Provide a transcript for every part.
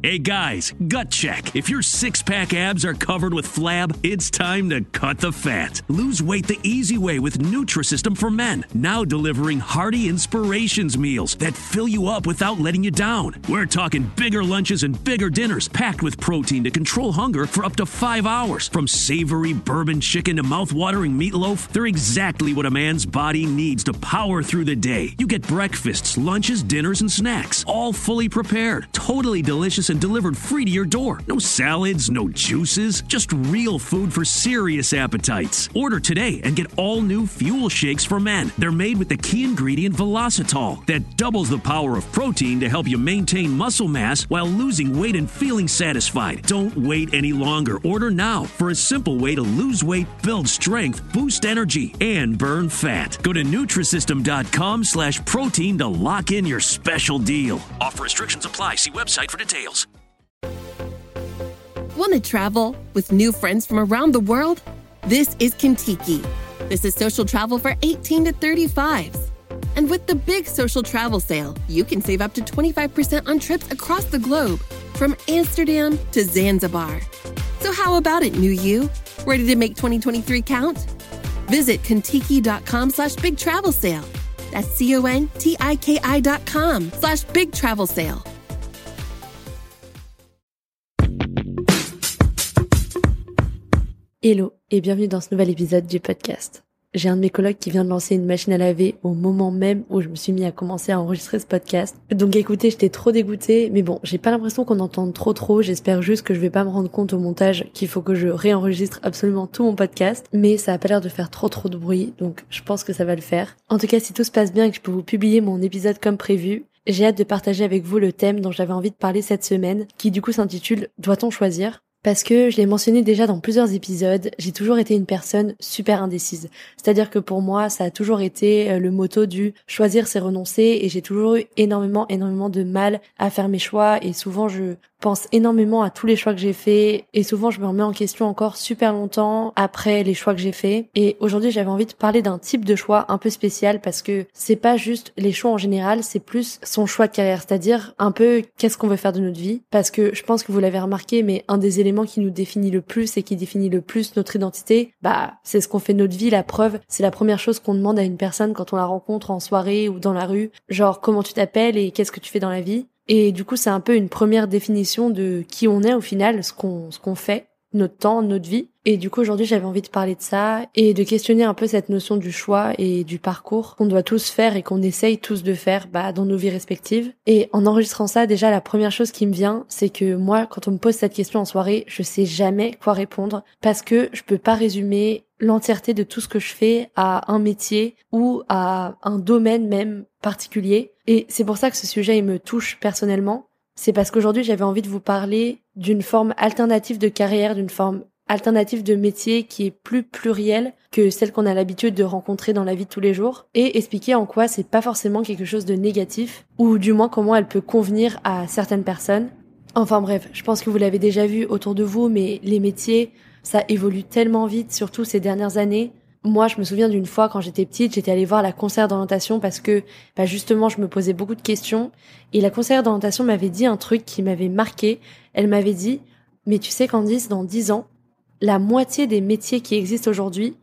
Hey guys, gut check. If your six pack abs are covered with flab, it's time to cut the fat. Lose weight the easy way with Nutrisystem for Men. Now delivering hearty inspirations meals that fill you up without letting you down. We're talking bigger lunches and bigger dinners packed with protein to control hunger for up to five hours. From savory bourbon chicken to mouth-watering meatloaf, they're exactly what a man's body needs to power through the day. You get breakfasts, lunches, dinners, and snacks, all fully prepared, totally delicious and delivered free to your door. No salads, no juices, just real food for serious appetites. Order today and get all new fuel shakes for men. They're made with the key ingredient Velocitol that doubles the power of protein to help you maintain muscle mass while losing weight and feeling satisfied. Don't wait any longer. Order now for a simple way to lose weight, build strength, boost energy, and burn fat. Go to Nutrisystem.com slash protein to lock in your special deal. Offer restrictions apply. See website for details. Want to travel with new friends from around the world? This is Kintiki. This is social travel for 18 to 35s. And with the big social travel sale, you can save up to 25% on trips across the globe, from Amsterdam to Zanzibar. So, how about it, new you? Ready to make 2023 count? Visit Kontiki.com slash big travel sale. That's C O N T I K I dot com slash big travel sale. Hello et bienvenue dans ce nouvel épisode du podcast. J'ai un de mes collègues qui vient de lancer une machine à laver au moment même où je me suis mis à commencer à enregistrer ce podcast. Donc écoutez, j'étais trop dégoûtée, mais bon, j'ai pas l'impression qu'on entende trop trop, j'espère juste que je vais pas me rendre compte au montage qu'il faut que je réenregistre absolument tout mon podcast, mais ça a pas l'air de faire trop trop de bruit, donc je pense que ça va le faire. En tout cas, si tout se passe bien et que je peux vous publier mon épisode comme prévu, j'ai hâte de partager avec vous le thème dont j'avais envie de parler cette semaine, qui du coup s'intitule Doit-on choisir? Parce que je l'ai mentionné déjà dans plusieurs épisodes, j'ai toujours été une personne super indécise. C'est-à-dire que pour moi, ça a toujours été euh, le motto du choisir c'est renoncer et j'ai toujours eu énormément, énormément de mal à faire mes choix et souvent je pense énormément à tous les choix que j'ai faits et souvent je me remets en question encore super longtemps après les choix que j'ai faits. Et aujourd'hui, j'avais envie de parler d'un type de choix un peu spécial parce que c'est pas juste les choix en général, c'est plus son choix de carrière, c'est-à-dire un peu qu'est-ce qu'on veut faire de notre vie? Parce que je pense que vous l'avez remarqué mais un des éléments qui nous définit le plus et qui définit le plus notre identité, bah c'est ce qu'on fait de notre vie, la preuve, c'est la première chose qu'on demande à une personne quand on la rencontre en soirée ou dans la rue, genre comment tu t'appelles et qu'est-ce que tu fais dans la vie? Et du coup, c'est un peu une première définition de qui on est au final, ce qu'on ce qu'on fait, notre temps, notre vie. Et du coup, aujourd'hui, j'avais envie de parler de ça et de questionner un peu cette notion du choix et du parcours qu'on doit tous faire et qu'on essaye tous de faire bah, dans nos vies respectives. Et en enregistrant ça, déjà, la première chose qui me vient, c'est que moi, quand on me pose cette question en soirée, je sais jamais quoi répondre parce que je peux pas résumer l'entièreté de tout ce que je fais à un métier ou à un domaine même particulier. Et c'est pour ça que ce sujet il me touche personnellement. C'est parce qu'aujourd'hui j'avais envie de vous parler d'une forme alternative de carrière, d'une forme alternative de métier qui est plus plurielle que celle qu'on a l'habitude de rencontrer dans la vie de tous les jours et expliquer en quoi c'est pas forcément quelque chose de négatif ou du moins comment elle peut convenir à certaines personnes. Enfin bref, je pense que vous l'avez déjà vu autour de vous mais les métiers ça évolue tellement vite surtout ces dernières années. Moi, je me souviens d'une fois quand j'étais petite, j'étais allée voir la conseillère d'orientation parce que bah justement, je me posais beaucoup de questions et la conseillère d'orientation m'avait dit un truc qui m'avait marqué. Elle m'avait dit "Mais tu sais Candice, dans dix ans, la moitié des métiers qui existent aujourd'hui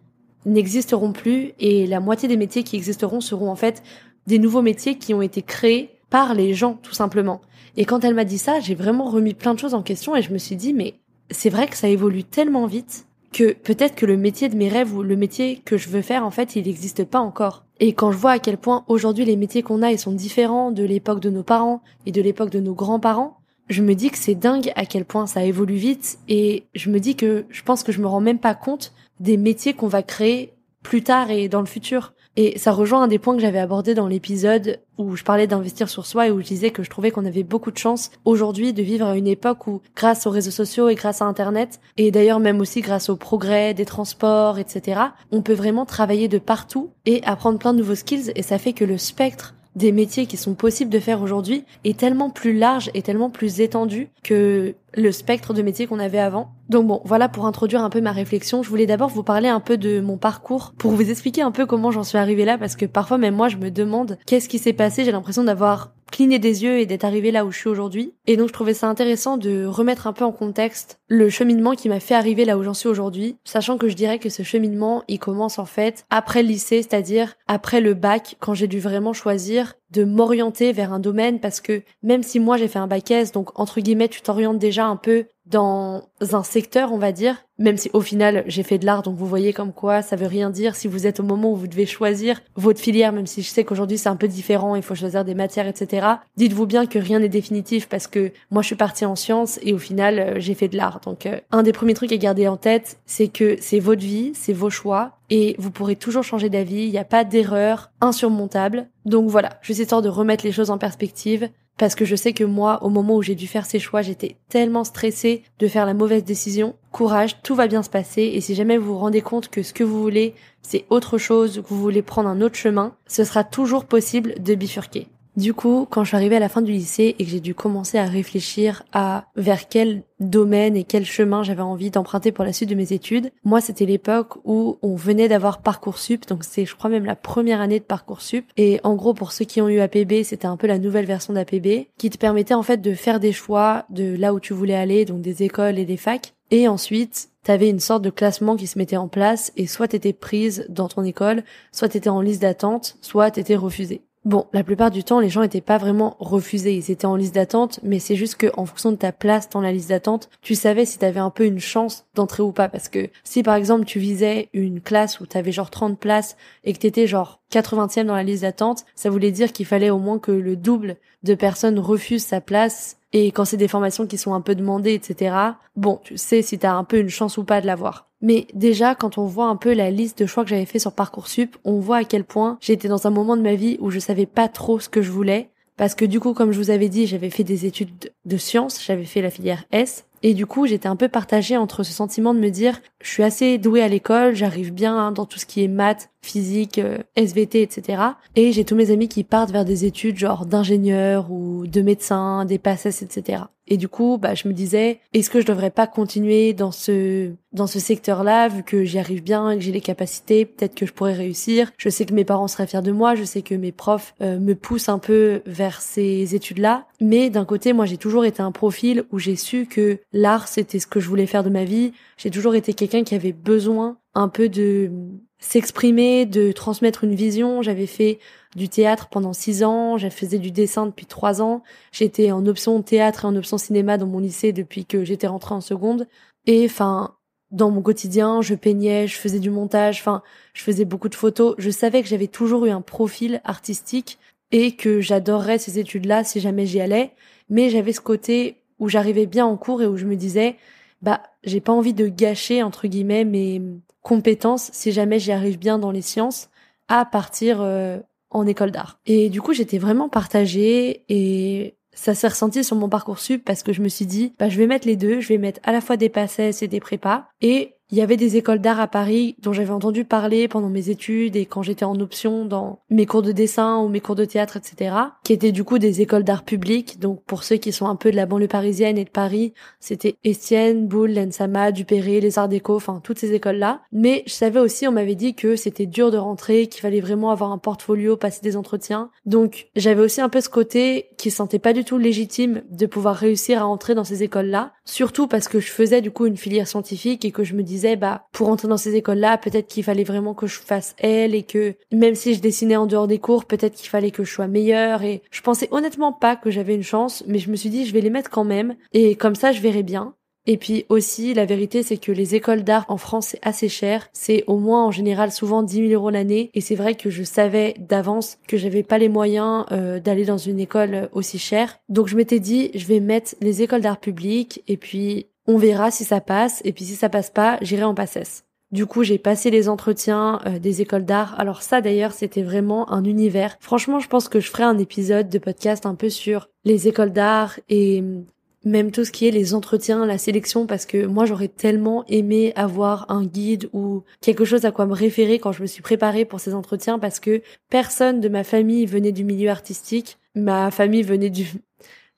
n'existeront plus et la moitié des métiers qui existeront seront en fait des nouveaux métiers qui ont été créés par les gens tout simplement. Et quand elle m'a dit ça, j'ai vraiment remis plein de choses en question et je me suis dit mais c'est vrai que ça évolue tellement vite que peut-être que le métier de mes rêves ou le métier que je veux faire en fait, il n'existe pas encore. Et quand je vois à quel point aujourd'hui les métiers qu'on a ils sont différents de l'époque de nos parents et de l'époque de nos grands-parents, je me dis que c'est dingue à quel point ça évolue vite et je me dis que je pense que je me rends même pas compte des métiers qu'on va créer plus tard et dans le futur. Et ça rejoint un des points que j'avais abordé dans l'épisode où je parlais d'investir sur soi et où je disais que je trouvais qu'on avait beaucoup de chance aujourd'hui de vivre à une époque où, grâce aux réseaux sociaux et grâce à Internet, et d'ailleurs même aussi grâce au progrès des transports, etc., on peut vraiment travailler de partout et apprendre plein de nouveaux skills et ça fait que le spectre des métiers qui sont possibles de faire aujourd'hui est tellement plus large et tellement plus étendu que le spectre de métiers qu'on avait avant. Donc bon, voilà pour introduire un peu ma réflexion. Je voulais d'abord vous parler un peu de mon parcours pour vous expliquer un peu comment j'en suis arrivée là parce que parfois même moi je me demande qu'est-ce qui s'est passé. J'ai l'impression d'avoir cligné des yeux et d'être arrivée là où je suis aujourd'hui. Et donc je trouvais ça intéressant de remettre un peu en contexte le cheminement qui m'a fait arriver là où j'en suis aujourd'hui, sachant que je dirais que ce cheminement, il commence en fait après le lycée, c'est-à-dire après le bac, quand j'ai dû vraiment choisir de m'orienter vers un domaine parce que même si moi j'ai fait un bac S, donc entre guillemets tu t'orientes déjà un peu dans un secteur, on va dire, même si au final j'ai fait de l'art, donc vous voyez comme quoi ça veut rien dire si vous êtes au moment où vous devez choisir votre filière, même si je sais qu'aujourd'hui c'est un peu différent, il faut choisir des matières, etc. Dites-vous bien que rien n'est définitif parce que moi je suis partie en sciences et au final euh, j'ai fait de l'art. Donc euh, un des premiers trucs à garder en tête, c'est que c'est votre vie, c'est vos choix et vous pourrez toujours changer d'avis, il n'y a pas d'erreur insurmontable. Donc voilà, juste histoire de remettre les choses en perspective parce que je sais que moi, au moment où j'ai dû faire ces choix, j'étais tellement stressée de faire la mauvaise décision. Courage, tout va bien se passer, et si jamais vous vous rendez compte que ce que vous voulez, c'est autre chose, que vous voulez prendre un autre chemin, ce sera toujours possible de bifurquer. Du coup, quand je suis arrivée à la fin du lycée et que j'ai dû commencer à réfléchir à vers quel domaine et quel chemin j'avais envie d'emprunter pour la suite de mes études, moi c'était l'époque où on venait d'avoir Parcoursup, donc c'est je crois même la première année de Parcoursup. Et en gros pour ceux qui ont eu APB, c'était un peu la nouvelle version d'APB qui te permettait en fait de faire des choix de là où tu voulais aller, donc des écoles et des facs. Et ensuite t'avais une sorte de classement qui se mettait en place et soit t'étais prise dans ton école, soit t'étais en liste d'attente, soit t'étais refusée. Bon, la plupart du temps, les gens n'étaient pas vraiment refusés, ils étaient en liste d'attente, mais c'est juste que en fonction de ta place dans la liste d'attente, tu savais si t'avais un peu une chance d'entrer ou pas, parce que si par exemple tu visais une classe où t'avais genre 30 places et que t'étais genre 80e dans la liste d'attente, ça voulait dire qu'il fallait au moins que le double de personnes refusent sa place et quand c'est des formations qui sont un peu demandées, etc., bon, tu sais si t'as un peu une chance ou pas de l'avoir. Mais déjà, quand on voit un peu la liste de choix que j'avais fait sur Parcoursup, on voit à quel point j'étais dans un moment de ma vie où je savais pas trop ce que je voulais. Parce que du coup, comme je vous avais dit, j'avais fait des études de sciences, j'avais fait la filière S. Et du coup, j'étais un peu partagée entre ce sentiment de me dire, je suis assez douée à l'école, j'arrive bien hein, dans tout ce qui est maths, physique, euh, SVT, etc. Et j'ai tous mes amis qui partent vers des études genre d'ingénieur ou de médecin, des passes, etc. Et du coup, bah, je me disais, est-ce que je devrais pas continuer dans ce dans ce secteur-là, vu que j'y arrive bien, que j'ai les capacités, peut-être que je pourrais réussir. Je sais que mes parents seraient fiers de moi, je sais que mes profs euh, me poussent un peu vers ces études-là. Mais d'un côté, moi, j'ai toujours été un profil où j'ai su que l'art, c'était ce que je voulais faire de ma vie. J'ai toujours été quelqu'un qui avait besoin un peu de s'exprimer, de transmettre une vision. J'avais fait du théâtre pendant six ans, j'ai faisais du dessin depuis trois ans. J'étais en option théâtre et en option cinéma dans mon lycée depuis que j'étais rentrée en seconde. Et enfin, dans mon quotidien, je peignais, je faisais du montage, enfin, je faisais beaucoup de photos. Je savais que j'avais toujours eu un profil artistique et que j'adorerais ces études-là si jamais j'y allais. Mais j'avais ce côté où j'arrivais bien en cours et où je me disais, bah j'ai pas envie de gâcher entre guillemets mes compétences si jamais j'y arrive bien dans les sciences à partir euh, en école d'art. Et du coup, j'étais vraiment partagée et ça s'est ressenti sur mon parcours sup parce que je me suis dit, bah, je vais mettre les deux, je vais mettre à la fois des passesses et des prépas et il y avait des écoles d'art à Paris dont j'avais entendu parler pendant mes études et quand j'étais en option dans mes cours de dessin ou mes cours de théâtre, etc., qui étaient du coup des écoles d'art public. Donc pour ceux qui sont un peu de la banlieue parisienne et de Paris, c'était Estienne, Boulle, l'Ensama, Dupéré, les Arts Déco, enfin toutes ces écoles-là. Mais je savais aussi, on m'avait dit que c'était dur de rentrer, qu'il fallait vraiment avoir un portfolio, passer des entretiens. Donc j'avais aussi un peu ce côté qui se sentait pas du tout légitime de pouvoir réussir à entrer dans ces écoles-là, surtout parce que je faisais du coup une filière scientifique et que je me disais disais, bah, pour entrer dans ces écoles-là, peut-être qu'il fallait vraiment que je fasse elle et que même si je dessinais en dehors des cours, peut-être qu'il fallait que je sois meilleure et je pensais honnêtement pas que j'avais une chance, mais je me suis dit, je vais les mettre quand même et comme ça, je verrai bien. Et puis aussi, la vérité, c'est que les écoles d'art en France, c'est assez cher. C'est au moins, en général, souvent 10 000 euros l'année. Et c'est vrai que je savais d'avance que j'avais pas les moyens euh, d'aller dans une école aussi chère. Donc je m'étais dit, je vais mettre les écoles d'art publiques et puis on verra si ça passe, et puis si ça passe pas, j'irai en passesse. Du coup, j'ai passé les entretiens euh, des écoles d'art. Alors ça d'ailleurs, c'était vraiment un univers. Franchement, je pense que je ferai un épisode de podcast un peu sur les écoles d'art et hum, même tout ce qui est les entretiens, la sélection, parce que moi j'aurais tellement aimé avoir un guide ou quelque chose à quoi me référer quand je me suis préparée pour ces entretiens, parce que personne de ma famille venait du milieu artistique. Ma famille venait du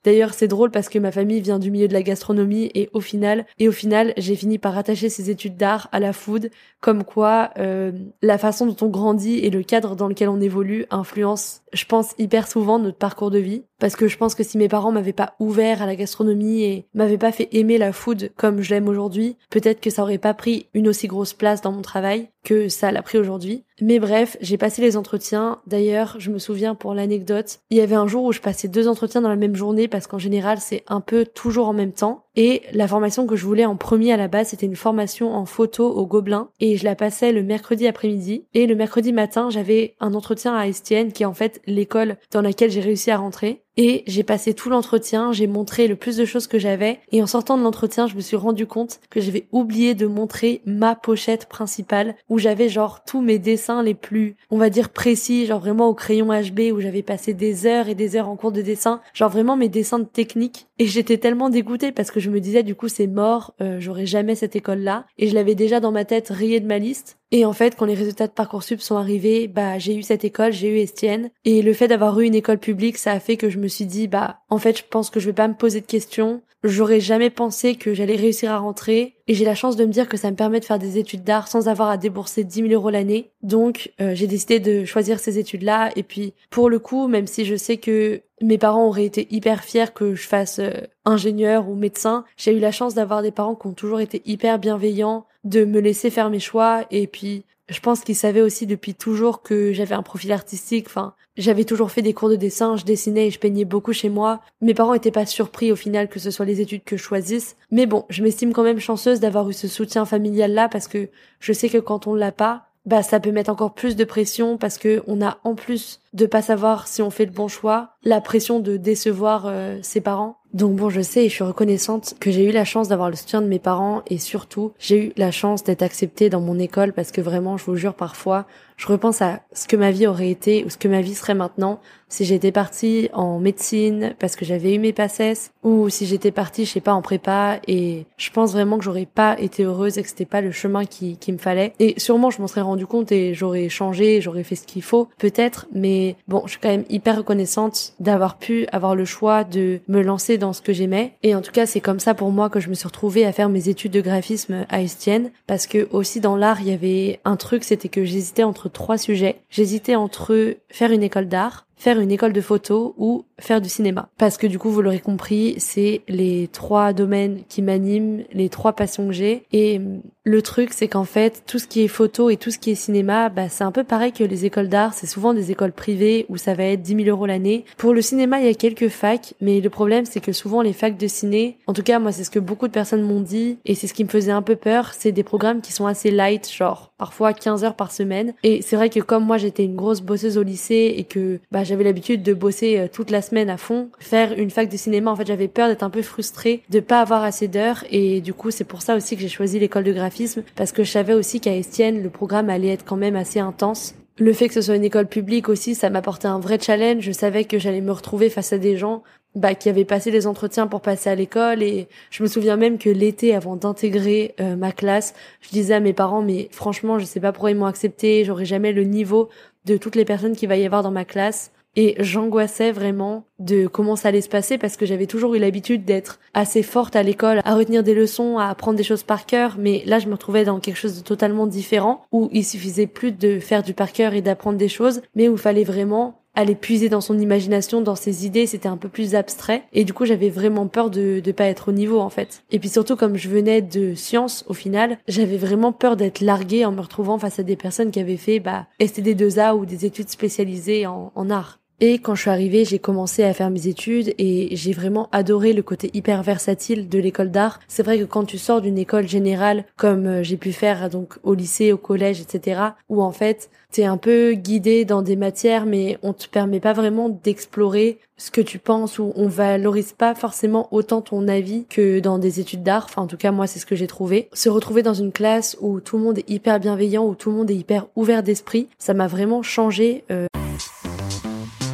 D'ailleurs, c'est drôle parce que ma famille vient du milieu de la gastronomie et au final, et au final, j'ai fini par attacher ces études d'art à la food, comme quoi euh, la façon dont on grandit et le cadre dans lequel on évolue influence, je pense, hyper souvent notre parcours de vie. Parce que je pense que si mes parents m'avaient pas ouvert à la gastronomie et m'avaient pas fait aimer la food comme je l'aime aujourd'hui, peut-être que ça aurait pas pris une aussi grosse place dans mon travail que ça l'a pris aujourd'hui. Mais bref, j'ai passé les entretiens. D'ailleurs, je me souviens pour l'anecdote, il y avait un jour où je passais deux entretiens dans la même journée parce qu'en général, c'est un peu toujours en même temps. Et la formation que je voulais en premier à la base, c'était une formation en photo au Gobelin. Et je la passais le mercredi après-midi. Et le mercredi matin, j'avais un entretien à Estienne, qui est en fait l'école dans laquelle j'ai réussi à rentrer. Et j'ai passé tout l'entretien, j'ai montré le plus de choses que j'avais. Et en sortant de l'entretien, je me suis rendu compte que j'avais oublié de montrer ma pochette principale, où j'avais genre tous mes dessins les plus, on va dire précis, genre vraiment au crayon HB, où j'avais passé des heures et des heures en cours de dessin. Genre vraiment mes dessins de technique. Et j'étais tellement dégoûtée parce que je me disais du coup c'est mort, euh, j'aurai jamais cette école là. Et je l'avais déjà dans ma tête rayé de ma liste. Et en fait, quand les résultats de Parcoursup sont arrivés, bah, j'ai eu cette école, j'ai eu Estienne. Et le fait d'avoir eu une école publique, ça a fait que je me suis dit, bah, en fait, je pense que je vais pas me poser de questions. J'aurais jamais pensé que j'allais réussir à rentrer. Et j'ai la chance de me dire que ça me permet de faire des études d'art sans avoir à débourser 10 000 euros l'année. Donc, euh, j'ai décidé de choisir ces études-là. Et puis, pour le coup, même si je sais que mes parents auraient été hyper fiers que je fasse euh, ingénieur ou médecin, j'ai eu la chance d'avoir des parents qui ont toujours été hyper bienveillants, de me laisser faire mes choix et puis je pense qu'ils savaient aussi depuis toujours que j'avais un profil artistique. Enfin, j'avais toujours fait des cours de dessin, je dessinais et je peignais beaucoup chez moi. Mes parents étaient pas surpris au final que ce soit les études que je choisisse. Mais bon, je m'estime quand même chanceuse d'avoir eu ce soutien familial là parce que je sais que quand on l'a pas, bah ça peut mettre encore plus de pression parce que on a en plus de pas savoir si on fait le bon choix, la pression de décevoir euh, ses parents. Donc bon, je sais et je suis reconnaissante que j'ai eu la chance d'avoir le soutien de mes parents et surtout, j'ai eu la chance d'être acceptée dans mon école parce que vraiment, je vous jure, parfois, je repense à ce que ma vie aurait été ou ce que ma vie serait maintenant si j'étais partie en médecine parce que j'avais eu mes passes ou si j'étais partie, je sais pas, en prépa et je pense vraiment que j'aurais pas été heureuse et que c'était pas le chemin qui, qui me fallait. Et sûrement, je m'en serais rendu compte et j'aurais changé, j'aurais fait ce qu'il faut, peut-être, mais bon, je suis quand même hyper reconnaissante d'avoir pu avoir le choix de me lancer dans ce que j'aimais. Et en tout cas, c'est comme ça pour moi que je me suis retrouvée à faire mes études de graphisme à Estienne parce que aussi dans l'art, il y avait un truc, c'était que j'hésitais entre trois sujets. J'hésitais entre faire une école d'art, faire une école de photo ou faire du cinéma. Parce que du coup, vous l'aurez compris, c'est les trois domaines qui m'animent, les trois passions que j'ai. Et hum, le truc, c'est qu'en fait, tout ce qui est photo et tout ce qui est cinéma, bah, c'est un peu pareil que les écoles d'art. C'est souvent des écoles privées où ça va être 10 000 euros l'année. Pour le cinéma, il y a quelques facs, mais le problème, c'est que souvent les facs de ciné, en tout cas, moi, c'est ce que beaucoup de personnes m'ont dit, et c'est ce qui me faisait un peu peur, c'est des programmes qui sont assez light, genre parfois 15 heures par semaine. Et c'est vrai que comme moi, j'étais une grosse bosseuse au lycée et que bah, j'avais l'habitude de bosser euh, toute la semaine à fond. Faire une fac de cinéma, en fait, j'avais peur d'être un peu frustrée, de pas avoir assez d'heures. Et du coup, c'est pour ça aussi que j'ai choisi l'école de graphisme, parce que je savais aussi qu'à Estienne, le programme allait être quand même assez intense. Le fait que ce soit une école publique aussi, ça m'apportait un vrai challenge. Je savais que j'allais me retrouver face à des gens bah, qui avaient passé les entretiens pour passer à l'école. Et je me souviens même que l'été, avant d'intégrer euh, ma classe, je disais à mes parents, mais franchement, je sais pas pourquoi ils m'ont accepté. J'aurais jamais le niveau de toutes les personnes qu'il va y avoir dans ma classe. Et j'angoissais vraiment de comment ça allait se passer parce que j'avais toujours eu l'habitude d'être assez forte à l'école, à retenir des leçons, à apprendre des choses par cœur. Mais là, je me retrouvais dans quelque chose de totalement différent où il suffisait plus de faire du par cœur et d'apprendre des choses, mais où il fallait vraiment aller puiser dans son imagination, dans ses idées, c'était un peu plus abstrait. Et du coup, j'avais vraiment peur de ne pas être au niveau, en fait. Et puis surtout, comme je venais de sciences, au final, j'avais vraiment peur d'être larguée en me retrouvant face à des personnes qui avaient fait, bah, STD2A ou des études spécialisées en, en art. Et quand je suis arrivée, j'ai commencé à faire mes études et j'ai vraiment adoré le côté hyper versatile de l'école d'art. C'est vrai que quand tu sors d'une école générale, comme euh, j'ai pu faire donc au lycée, au collège, etc., où en fait t'es un peu guidé dans des matières, mais on te permet pas vraiment d'explorer ce que tu penses ou on valorise pas forcément autant ton avis que dans des études d'art. Enfin, en tout cas, moi, c'est ce que j'ai trouvé. Se retrouver dans une classe où tout le monde est hyper bienveillant, où tout le monde est hyper ouvert d'esprit, ça m'a vraiment changé. Euh,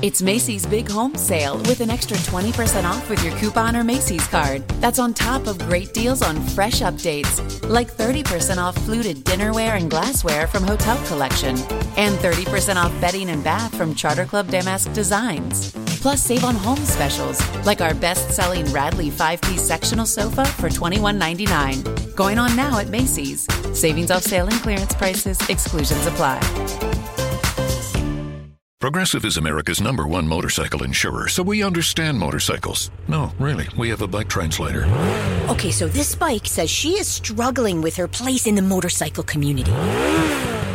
It's Macy's Big Home Sale with an extra 20% off with your coupon or Macy's card. That's on top of great deals on fresh updates, like 30% off fluted dinnerware and glassware from Hotel Collection, and 30% off bedding and bath from Charter Club Damask Designs. Plus, save on home specials, like our best selling Radley 5 piece sectional sofa for $21.99. Going on now at Macy's. Savings off sale and clearance prices, exclusions apply. Progressive is America's number one motorcycle insurer, so we understand motorcycles. No, really, we have a bike translator. Okay, so this bike says she is struggling with her place in the motorcycle community.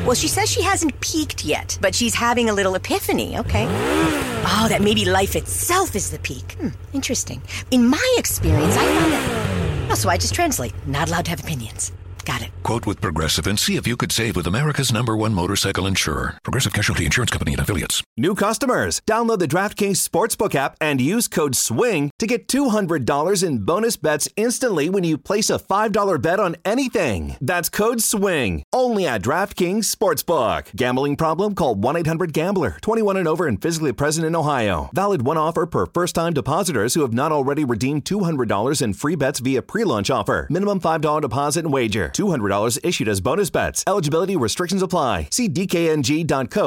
Well, she says she hasn't peaked yet, but she's having a little epiphany, okay? Oh, that maybe life itself is the peak. Hmm, interesting. In my experience, I found that. Oh, so I just translate. Not allowed to have opinions. Got it. Quote with Progressive and see if you could save with America's number one motorcycle insurer. Progressive Casualty Insurance Company and Affiliates. New customers, download the DraftKings Sportsbook app and use code SWING to get $200 in bonus bets instantly when you place a $5 bet on anything. That's code SWING, only at DraftKings Sportsbook. Gambling problem? Call 1 800 Gambler, 21 and over and physically present in Ohio. Valid one offer per first time depositors who have not already redeemed $200 in free bets via pre launch offer. Minimum $5 deposit and wager. $200 issued as bonus bets. Eligibility restrictions apply. See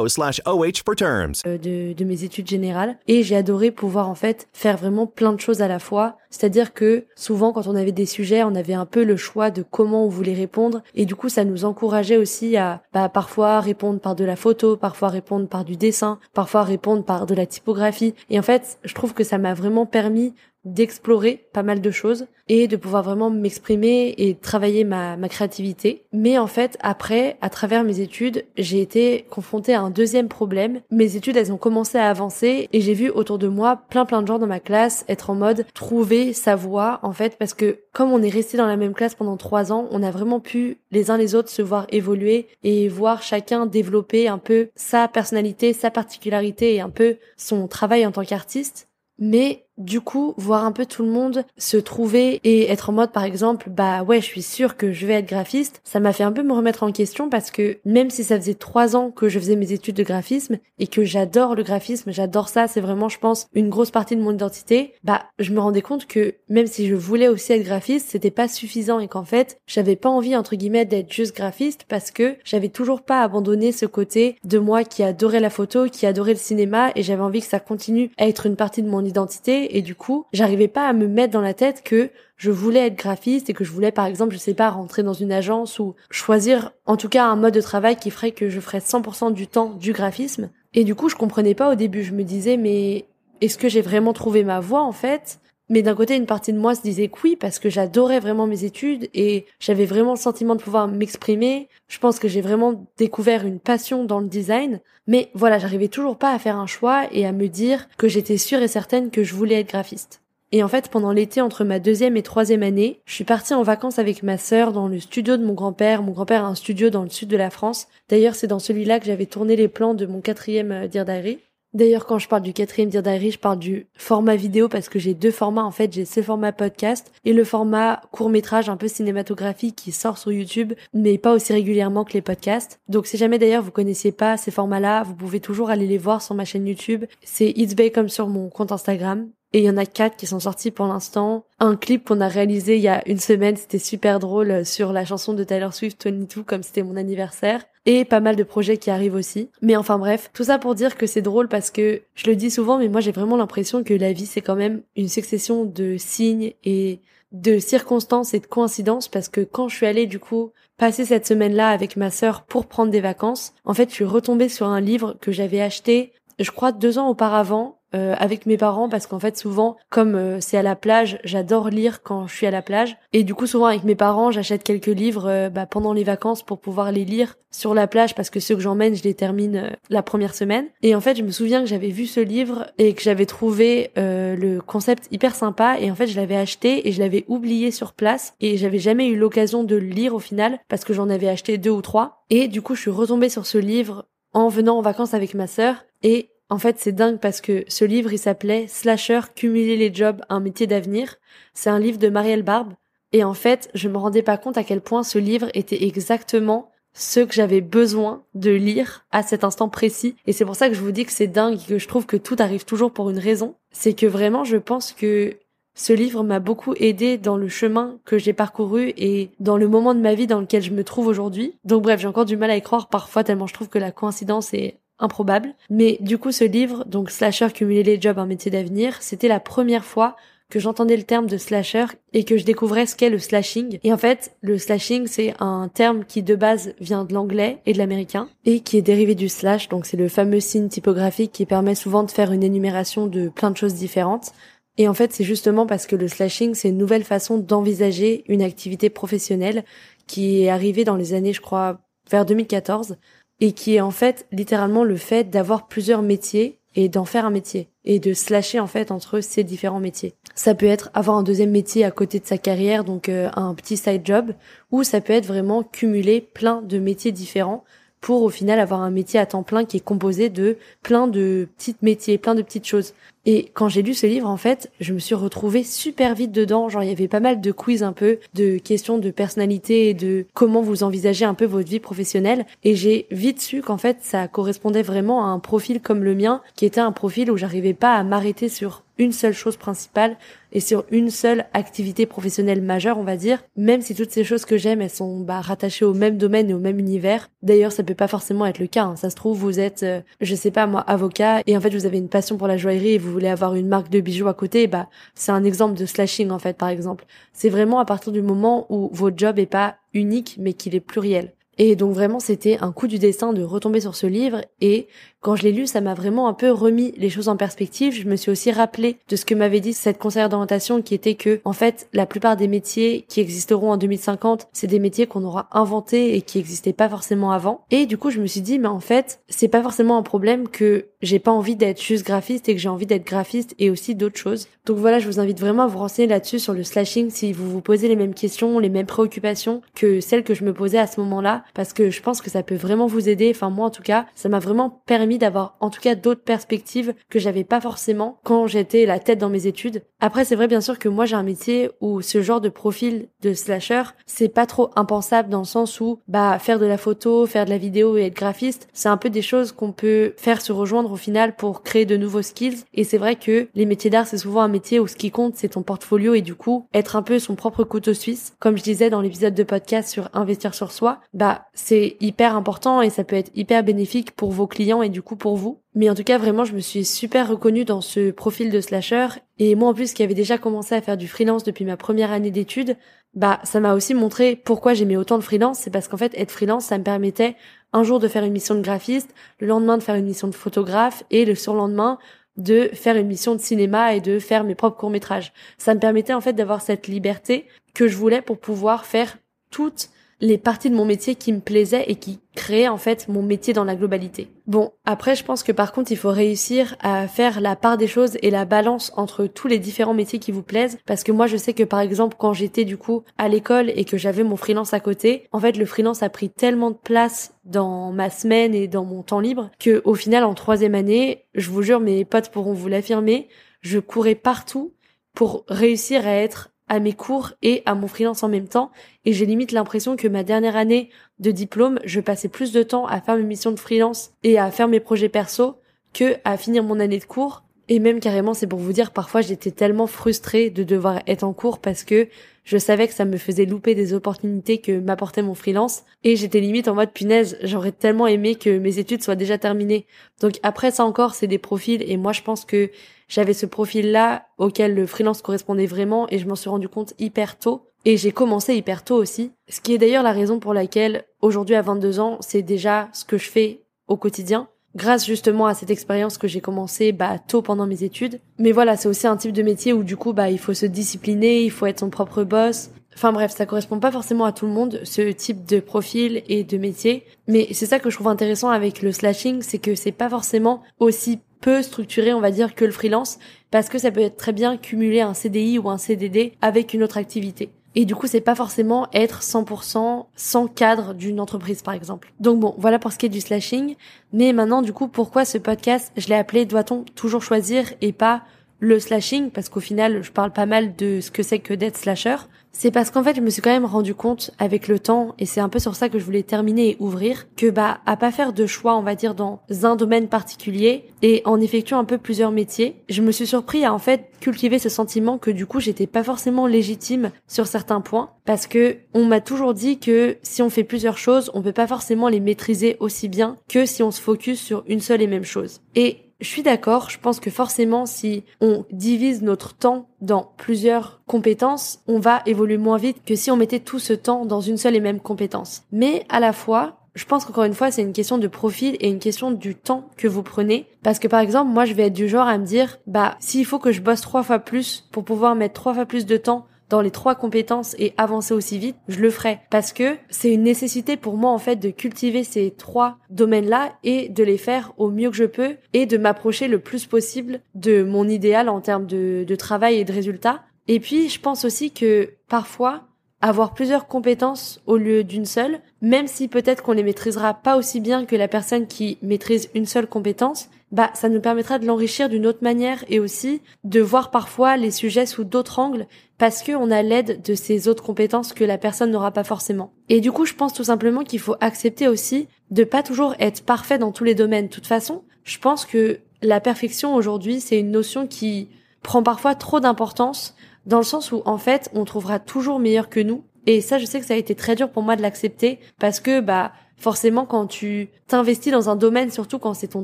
slash OH for terms. Euh, de, de mes études générales et j'ai adoré pouvoir en fait faire vraiment plein de choses à la fois. C'est-à-dire que souvent quand on avait des sujets, on avait un peu le choix de comment on voulait répondre et du coup ça nous encourageait aussi à bah, parfois répondre par de la photo, parfois répondre par du dessin, parfois répondre par de la typographie. Et en fait, je trouve que ça m'a vraiment permis d'explorer pas mal de choses et de pouvoir vraiment m'exprimer et travailler ma, ma créativité. Mais en fait, après, à travers mes études, j'ai été confrontée à un deuxième problème. Mes études, elles ont commencé à avancer et j'ai vu autour de moi plein plein de gens dans ma classe être en mode trouver sa voie, en fait, parce que comme on est resté dans la même classe pendant trois ans, on a vraiment pu les uns les autres se voir évoluer et voir chacun développer un peu sa personnalité, sa particularité et un peu son travail en tant qu'artiste. Mais du coup, voir un peu tout le monde se trouver et être en mode, par exemple, bah ouais, je suis sûre que je vais être graphiste, ça m'a fait un peu me remettre en question parce que même si ça faisait trois ans que je faisais mes études de graphisme et que j'adore le graphisme, j'adore ça, c'est vraiment, je pense, une grosse partie de mon identité, bah je me rendais compte que même si je voulais aussi être graphiste, c'était pas suffisant et qu'en fait, j'avais pas envie, entre guillemets, d'être juste graphiste parce que j'avais toujours pas abandonné ce côté de moi qui adorait la photo, qui adorait le cinéma et j'avais envie que ça continue à être une partie de mon identité et du coup, j'arrivais pas à me mettre dans la tête que je voulais être graphiste et que je voulais par exemple, je sais pas, rentrer dans une agence ou choisir en tout cas un mode de travail qui ferait que je ferais 100% du temps du graphisme. Et du coup, je comprenais pas au début, je me disais mais est-ce que j'ai vraiment trouvé ma voie en fait? Mais d'un côté, une partie de moi se disait que oui, parce que j'adorais vraiment mes études et j'avais vraiment le sentiment de pouvoir m'exprimer. Je pense que j'ai vraiment découvert une passion dans le design. Mais voilà, j'arrivais toujours pas à faire un choix et à me dire que j'étais sûre et certaine que je voulais être graphiste. Et en fait, pendant l'été entre ma deuxième et troisième année, je suis partie en vacances avec ma sœur dans le studio de mon grand-père. Mon grand-père a un studio dans le sud de la France. D'ailleurs, c'est dans celui-là que j'avais tourné les plans de mon quatrième euh, Dear Diary. D'ailleurs, quand je parle du quatrième Dear Diary, je parle du format vidéo parce que j'ai deux formats. En fait, j'ai ce format podcast et le format court métrage un peu cinématographique qui sort sur YouTube, mais pas aussi régulièrement que les podcasts. Donc, si jamais d'ailleurs vous connaissiez pas ces formats-là, vous pouvez toujours aller les voir sur ma chaîne YouTube. C'est It's Bay comme sur mon compte Instagram. Et il y en a quatre qui sont sortis pour l'instant. Un clip qu'on a réalisé il y a une semaine, c'était super drôle sur la chanson de Taylor Swift 22 comme c'était mon anniversaire. Et pas mal de projets qui arrivent aussi. Mais enfin bref, tout ça pour dire que c'est drôle parce que je le dis souvent, mais moi j'ai vraiment l'impression que la vie c'est quand même une succession de signes et de circonstances et de coïncidences parce que quand je suis allée du coup passer cette semaine-là avec ma sœur pour prendre des vacances, en fait je suis retombée sur un livre que j'avais acheté je crois deux ans auparavant euh, avec mes parents parce qu'en fait souvent comme euh, c'est à la plage j'adore lire quand je suis à la plage. Et du coup souvent avec mes parents j'achète quelques livres euh, bah, pendant les vacances pour pouvoir les lire sur la plage parce que ceux que j'emmène je les termine la première semaine. Et en fait je me souviens que j'avais vu ce livre et que j'avais trouvé le concept hyper sympa. Et en fait je l'avais acheté et je l'avais oublié sur place. Et j'avais jamais eu l'occasion de le lire au final parce que j'en avais acheté deux ou trois. Et du coup je suis retombée sur ce livre en venant en vacances avec ma sœur. Et en fait, c'est dingue parce que ce livre, il s'appelait Slasher, cumuler les jobs, un métier d'avenir. C'est un livre de Marielle Barbe. Et en fait, je me rendais pas compte à quel point ce livre était exactement ce que j'avais besoin de lire à cet instant précis. Et c'est pour ça que je vous dis que c'est dingue et que je trouve que tout arrive toujours pour une raison. C'est que vraiment, je pense que ce livre m'a beaucoup aidé dans le chemin que j'ai parcouru et dans le moment de ma vie dans lequel je me trouve aujourd'hui. Donc bref, j'ai encore du mal à y croire parfois tellement je trouve que la coïncidence est improbable. Mais du coup, ce livre, donc Slasher cumuler les jobs, un métier d'avenir, c'était la première fois que j'entendais le terme de slasher et que je découvrais ce qu'est le slashing. Et en fait, le slashing, c'est un terme qui de base vient de l'anglais et de l'américain et qui est dérivé du slash. Donc c'est le fameux signe typographique qui permet souvent de faire une énumération de plein de choses différentes. Et en fait, c'est justement parce que le slashing, c'est une nouvelle façon d'envisager une activité professionnelle qui est arrivée dans les années, je crois, vers 2014 et qui est en fait littéralement le fait d'avoir plusieurs métiers et d'en faire un métier et de slasher en fait entre ces différents métiers. Ça peut être avoir un deuxième métier à côté de sa carrière, donc euh, un petit side job, ou ça peut être vraiment cumuler plein de métiers différents pour au final avoir un métier à temps plein qui est composé de plein de petits métiers, plein de petites choses. Et quand j'ai lu ce livre, en fait, je me suis retrouvée super vite dedans. Genre, il y avait pas mal de quiz un peu, de questions de personnalité et de comment vous envisagez un peu votre vie professionnelle. Et j'ai vite su qu'en fait, ça correspondait vraiment à un profil comme le mien, qui était un profil où j'arrivais pas à m'arrêter sur une seule chose principale et sur une seule activité professionnelle majeure, on va dire, même si toutes ces choses que j'aime, elles sont bah, rattachées au même domaine et au même univers. D'ailleurs, ça peut pas forcément être le cas. Hein. Ça se trouve, vous êtes, euh, je sais pas moi, avocat et en fait vous avez une passion pour la joaillerie et vous voulez avoir une marque de bijoux à côté. Bah, c'est un exemple de slashing en fait, par exemple. C'est vraiment à partir du moment où votre job est pas unique mais qu'il est pluriel. Et donc vraiment, c'était un coup du destin de retomber sur ce livre et quand je l'ai lu, ça m'a vraiment un peu remis les choses en perspective. Je me suis aussi rappelé de ce que m'avait dit cette conseillère d'orientation qui était que, en fait, la plupart des métiers qui existeront en 2050, c'est des métiers qu'on aura inventés et qui n'existaient pas forcément avant. Et du coup, je me suis dit, mais en fait, c'est pas forcément un problème que j'ai pas envie d'être juste graphiste et que j'ai envie d'être graphiste et aussi d'autres choses. Donc voilà, je vous invite vraiment à vous renseigner là-dessus sur le slashing si vous vous posez les mêmes questions, les mêmes préoccupations que celles que je me posais à ce moment-là, parce que je pense que ça peut vraiment vous aider. Enfin, moi, en tout cas, ça m'a vraiment permis d'avoir en tout cas d'autres perspectives que j'avais pas forcément quand j'étais la tête dans mes études. Après, c'est vrai bien sûr que moi j'ai un métier où ce genre de profil de slasher, c'est pas trop impensable dans le sens où bah faire de la photo, faire de la vidéo et être graphiste, c'est un peu des choses qu'on peut faire se rejoindre au final pour créer de nouveaux skills. Et c'est vrai que les métiers d'art, c'est souvent un métier où ce qui compte, c'est ton portfolio et du coup, être un peu son propre couteau suisse. Comme je disais dans l'épisode de podcast sur investir sur soi, bah c'est hyper important et ça peut être hyper bénéfique pour vos clients et du coup pour vous. Mais en tout cas, vraiment, je me suis super reconnue dans ce profil de slasher. Et moi, en plus, qui avait déjà commencé à faire du freelance depuis ma première année d'études, bah, ça m'a aussi montré pourquoi j'aimais autant de freelance. C'est parce qu'en fait, être freelance, ça me permettait un jour de faire une mission de graphiste, le lendemain de faire une mission de photographe et le surlendemain de faire une mission de cinéma et de faire mes propres courts-métrages. Ça me permettait en fait d'avoir cette liberté que je voulais pour pouvoir faire toutes les parties de mon métier qui me plaisaient et qui créaient en fait mon métier dans la globalité. Bon, après je pense que par contre il faut réussir à faire la part des choses et la balance entre tous les différents métiers qui vous plaisent parce que moi je sais que par exemple quand j'étais du coup à l'école et que j'avais mon freelance à côté, en fait le freelance a pris tellement de place dans ma semaine et dans mon temps libre que au final en troisième année, je vous jure mes potes pourront vous l'affirmer, je courais partout pour réussir à être à mes cours et à mon freelance en même temps. Et j'ai limite l'impression que ma dernière année de diplôme, je passais plus de temps à faire mes missions de freelance et à faire mes projets perso que à finir mon année de cours. Et même carrément, c'est pour vous dire, parfois j'étais tellement frustrée de devoir être en cours parce que je savais que ça me faisait louper des opportunités que m'apportait mon freelance. Et j'étais limite en mode punaise, j'aurais tellement aimé que mes études soient déjà terminées. Donc après ça encore, c'est des profils et moi je pense que j'avais ce profil-là auquel le freelance correspondait vraiment et je m'en suis rendu compte hyper tôt. Et j'ai commencé hyper tôt aussi. Ce qui est d'ailleurs la raison pour laquelle aujourd'hui à 22 ans, c'est déjà ce que je fais au quotidien. Grâce justement à cette expérience que j'ai commencé bah, tôt pendant mes études. Mais voilà, c'est aussi un type de métier où du coup bah il faut se discipliner, il faut être son propre boss. Enfin bref, ça correspond pas forcément à tout le monde, ce type de profil et de métier. Mais c'est ça que je trouve intéressant avec le slashing, c'est que c'est pas forcément aussi peu structuré, on va dire, que le freelance, parce que ça peut être très bien cumuler un CDI ou un CDD avec une autre activité. Et du coup, c'est pas forcément être 100% sans cadre d'une entreprise, par exemple. Donc bon, voilà pour ce qui est du slashing. Mais maintenant, du coup, pourquoi ce podcast, je l'ai appelé Doit-on toujours choisir et pas le slashing Parce qu'au final, je parle pas mal de ce que c'est que d'être slasher. C'est parce qu'en fait, je me suis quand même rendu compte avec le temps, et c'est un peu sur ça que je voulais terminer et ouvrir, que bah, à pas faire de choix, on va dire, dans un domaine particulier, et en effectuant un peu plusieurs métiers, je me suis surpris à en fait cultiver ce sentiment que du coup, j'étais pas forcément légitime sur certains points, parce que on m'a toujours dit que si on fait plusieurs choses, on peut pas forcément les maîtriser aussi bien que si on se focus sur une seule et même chose. Et je suis d'accord, je pense que forcément si on divise notre temps dans plusieurs compétences, on va évoluer moins vite que si on mettait tout ce temps dans une seule et même compétence. Mais à la fois, je pense qu'encore une fois, c'est une question de profil et une question du temps que vous prenez. Parce que par exemple, moi, je vais être du genre à me dire, bah, s'il faut que je bosse trois fois plus pour pouvoir mettre trois fois plus de temps dans les trois compétences et avancer aussi vite, je le ferai parce que c'est une nécessité pour moi en fait de cultiver ces trois domaines-là et de les faire au mieux que je peux et de m'approcher le plus possible de mon idéal en termes de, de travail et de résultats. Et puis je pense aussi que parfois avoir plusieurs compétences au lieu d'une seule, même si peut-être qu'on les maîtrisera pas aussi bien que la personne qui maîtrise une seule compétence, bah ça nous permettra de l'enrichir d'une autre manière et aussi de voir parfois les sujets sous d'autres angles parce qu'on a l'aide de ces autres compétences que la personne n'aura pas forcément. Et du coup, je pense tout simplement qu'il faut accepter aussi de pas toujours être parfait dans tous les domaines. De toute façon, je pense que la perfection aujourd'hui, c'est une notion qui prend parfois trop d'importance dans le sens où en fait, on trouvera toujours meilleur que nous. Et ça, je sais que ça a été très dur pour moi de l'accepter parce que bah forcément quand tu t'investis dans un domaine, surtout quand c'est ton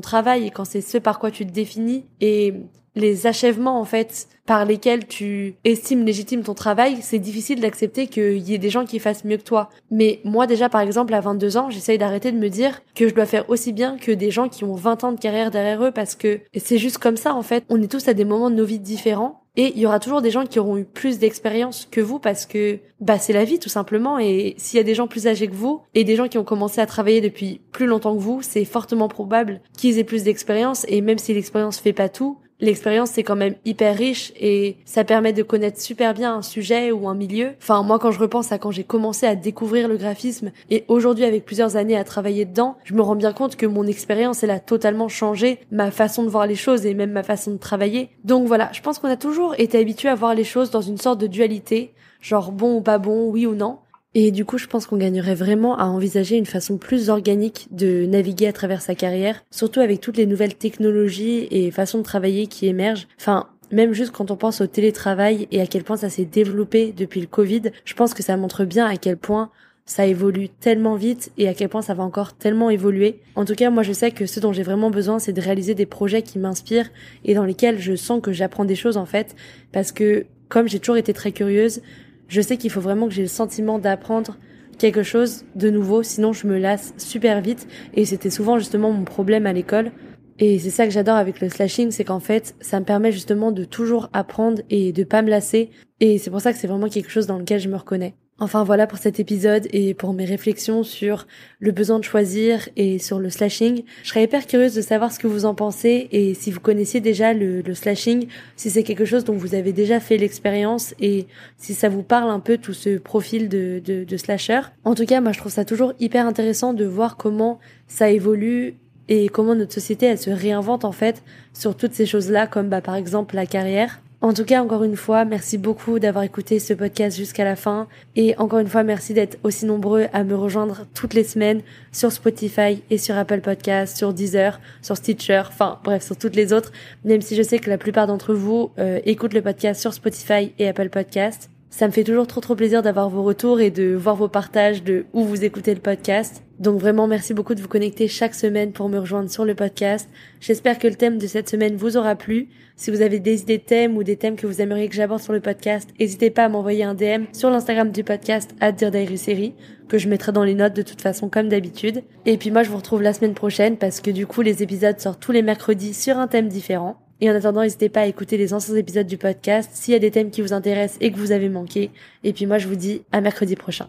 travail et quand c'est ce par quoi tu te définis et les achèvements en fait par lesquels tu estimes légitime ton travail, c'est difficile d'accepter qu'il y ait des gens qui fassent mieux que toi. Mais moi déjà par exemple à 22 ans, j'essaye d'arrêter de me dire que je dois faire aussi bien que des gens qui ont 20 ans de carrière derrière eux parce que c'est juste comme ça en fait. On est tous à des moments de nos vies différents et il y aura toujours des gens qui auront eu plus d'expérience que vous parce que bah c'est la vie tout simplement. Et s'il y a des gens plus âgés que vous et des gens qui ont commencé à travailler depuis plus longtemps que vous, c'est fortement probable qu'ils aient plus d'expérience. Et même si l'expérience fait pas tout, l'expérience c'est quand même hyper riche et ça permet de connaître super bien un sujet ou un milieu. Enfin moi quand je repense à quand j'ai commencé à découvrir le graphisme et aujourd'hui avec plusieurs années à travailler dedans, je me rends bien compte que mon expérience elle a totalement changé ma façon de voir les choses et même ma façon de travailler. Donc voilà, je pense qu'on a toujours été habitué à voir les choses dans une sorte de dualité, genre bon ou pas bon, oui ou non. Et du coup, je pense qu'on gagnerait vraiment à envisager une façon plus organique de naviguer à travers sa carrière, surtout avec toutes les nouvelles technologies et façons de travailler qui émergent. Enfin, même juste quand on pense au télétravail et à quel point ça s'est développé depuis le Covid, je pense que ça montre bien à quel point ça évolue tellement vite et à quel point ça va encore tellement évoluer. En tout cas, moi je sais que ce dont j'ai vraiment besoin, c'est de réaliser des projets qui m'inspirent et dans lesquels je sens que j'apprends des choses en fait, parce que comme j'ai toujours été très curieuse, je sais qu'il faut vraiment que j'ai le sentiment d'apprendre quelque chose de nouveau, sinon je me lasse super vite. Et c'était souvent justement mon problème à l'école. Et c'est ça que j'adore avec le slashing, c'est qu'en fait, ça me permet justement de toujours apprendre et de pas me lasser. Et c'est pour ça que c'est vraiment quelque chose dans lequel je me reconnais. Enfin voilà pour cet épisode et pour mes réflexions sur le besoin de choisir et sur le slashing. Je serais hyper curieuse de savoir ce que vous en pensez et si vous connaissiez déjà le, slashing, si c'est quelque chose dont vous avez déjà fait l'expérience et si ça vous parle un peu tout ce profil de, de, de slasher. En tout cas, moi je trouve ça toujours hyper intéressant de voir comment ça évolue et comment notre société elle se réinvente en fait sur toutes ces choses-là comme bah par exemple la carrière. En tout cas, encore une fois, merci beaucoup d'avoir écouté ce podcast jusqu'à la fin. Et encore une fois, merci d'être aussi nombreux à me rejoindre toutes les semaines sur Spotify et sur Apple Podcasts, sur Deezer, sur Stitcher, enfin bref, sur toutes les autres. Même si je sais que la plupart d'entre vous euh, écoutent le podcast sur Spotify et Apple Podcasts. Ça me fait toujours trop trop plaisir d'avoir vos retours et de voir vos partages de où vous écoutez le podcast. Donc vraiment merci beaucoup de vous connecter chaque semaine pour me rejoindre sur le podcast. J'espère que le thème de cette semaine vous aura plu. Si vous avez des idées de thèmes ou des thèmes que vous aimeriez que j'aborde sur le podcast, n'hésitez pas à m'envoyer un DM sur l'Instagram du podcast à que je mettrai dans les notes de toute façon comme d'habitude. Et puis moi je vous retrouve la semaine prochaine parce que du coup les épisodes sortent tous les mercredis sur un thème différent. Et en attendant, n'hésitez pas à écouter les anciens épisodes du podcast s'il y a des thèmes qui vous intéressent et que vous avez manqué. Et puis moi, je vous dis à mercredi prochain.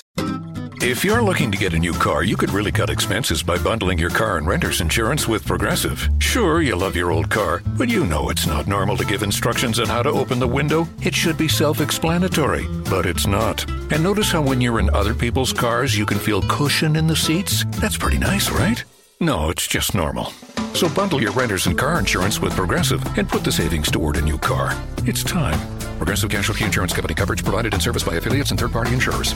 If you're looking to get a new car, you could really cut expenses by bundling your car and renter's insurance with Progressive. Sure, you love your old car, but you know it's not normal to give instructions on how to open the window. It should be self explanatory, but it's not. And notice how when you're in other people's cars, you can feel cushion in the seats? That's pretty nice, right? No, it's just normal. So bundle your renter's and car insurance with Progressive and put the savings toward a new car. It's time. Progressive Casualty Insurance Company coverage provided and serviced by affiliates and third party insurers.